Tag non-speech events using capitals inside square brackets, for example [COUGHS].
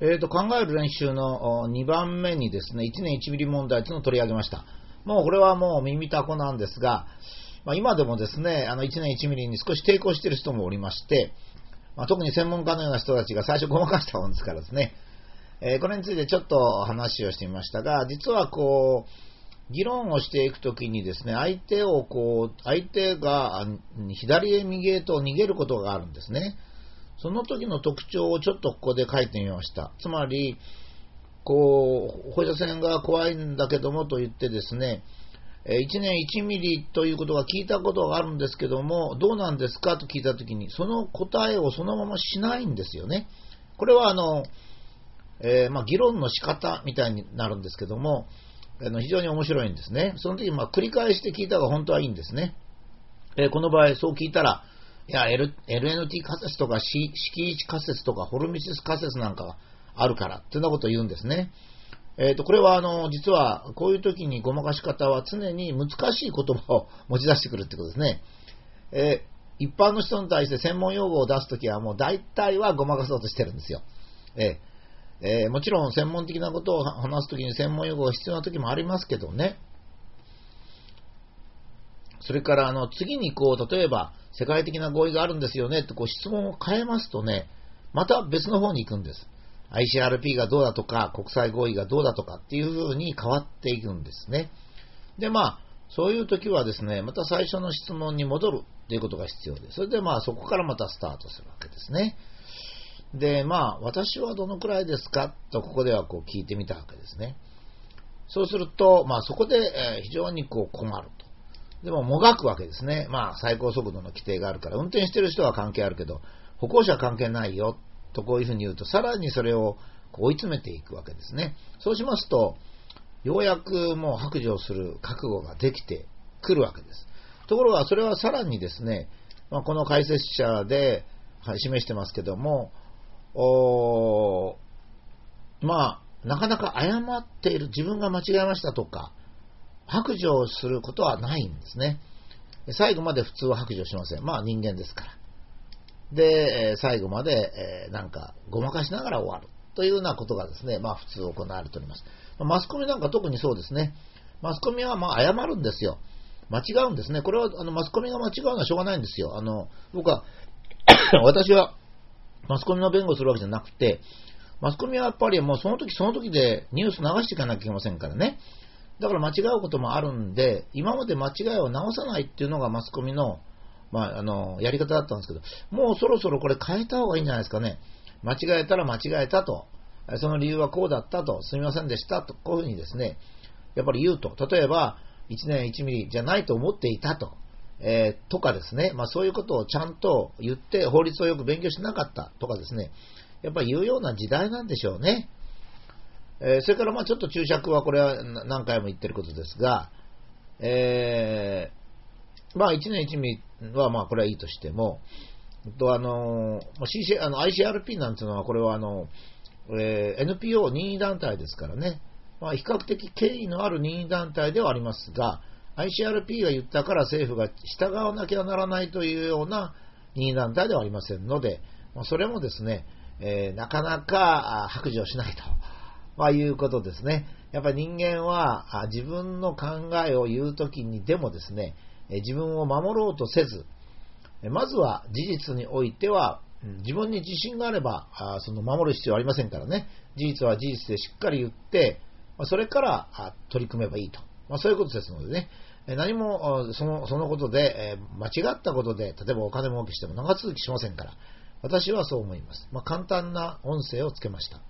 えーと、考える練習の2番目にですね、1年1ミリ問題というのを取り上げました。もうこれはもう耳たこなんですが、まあ、今でもですね、あの1年1ミリに少し抵抗している人もおりまして、まあ、特に専門家のような人たちが最初ごまかしたもんですからですね、えー、これについてちょっと話をしてみましたが、実はこう、議論をしていくときにですね、相手をこう、相手が左へ右へと逃げることがあるんですね。その時の特徴をちょっとここで書いてみました。つまり、こう、放射線が怖いんだけどもと言ってですね、1年1ミリということが聞いたことがあるんですけども、どうなんですかと聞いたときに、その答えをそのまましないんですよね。これはあの、えー、まあ、議論の仕方みたいになるんですけども、あの非常に面白いんですね。その時ま繰り返して聞いた方が本当はいいんですね。えー、この場合、そう聞いたら、いや、L、LNT 仮説とか敷地仮説とかホルミシス仮説なんかあるからってなことを言うんですね。えっ、ー、と、これはあの、実はこういう時にごまかし方は常に難しい言葉を持ち出してくるってことですね。えー、一般の人に対して専門用語を出すときはもう大体はごまかそうとしてるんですよ。えー、え、もちろん専門的なことを話すときに専門用語が必要なときもありますけどね。それからあの次にこう、例えば世界的な合意があるんですよねってこう質問を変えますとね、また別の方に行くんです。ICRP がどうだとか、国際合意がどうだとかっていう風に変わっていくんですね。で、まあ、そういう時はですね、また最初の質問に戻るっていうことが必要で、それでまあそこからまたスタートするわけですね。で、まあ、私はどのくらいですかとここではこう聞いてみたわけですね。そうすると、まあそこで、非常にこう困る。でももがくわけですね。まあ最高速度の規定があるから、運転してる人は関係あるけど、歩行者は関係ないよとこういうふうに言うと、さらにそれを追い詰めていくわけですね。そうしますと、ようやくもう白状する覚悟ができてくるわけです。ところが、それはさらにですね、まあ、この解説者で、示してますけども、おまあ、なかなか誤っている、自分が間違えましたとか、白状することはないんですね。最後まで普通は白状しません。まあ人間ですから。で、最後まで、えなんか、ごまかしながら終わる。というようなことがですね、まあ普通行われております。マスコミなんか特にそうですね。マスコミはまあ謝るんですよ。間違うんですね。これはあのマスコミが間違うのはしょうがないんですよ。あの、僕は [COUGHS] 私はマスコミの弁護するわけじゃなくて、マスコミはやっぱりもうその時その時でニュース流していかなきゃいけませんからね。だから間違うこともあるんで、今まで間違いを直さないっていうのがマスコミのまあ、あの、やり方だったんですけど、もうそろそろこれ変えた方がいいんじゃないですかね。間違えたら間違えたと。その理由はこうだったと。すみませんでしたと。こういうふうにですね、やっぱり言うと。例えば、1年1ミリじゃないと思っていたと。えー、とかですね、まあ、そういうことをちゃんと言って法律をよく勉強しなかったとかですね、やっぱり言うような時代なんでしょうね。えー、それからまあちょっと注釈はこれは何回も言ってることですが、えー、まあ1年1ミは、まあ、これはいいとしても、とあの CC あの ICRP なんていうのは、これはあの、えー、NPO 任意団体ですからね、まあ、比較的権威のある任意団体ではありますが、ICRP が言ったから政府が従わなきゃならないというような任意団体ではありませんので、まあ、それもですね、えー、なかなか白状しないと、まあ、いうことですね。やっぱり人間は自分の考えを言うときにでもですね、自分を守ろうとせず、まずは事実においては、自分に自信があれば、その守る必要はありませんからね、事実は事実でしっかり言って、それから取り組めばいいと。まあ、そういうことですのでね、何もそのそのことで、間違ったことで、例えばお金儲けしても長続きしませんから、私はそう思います。まあ、簡単な音声をつけました。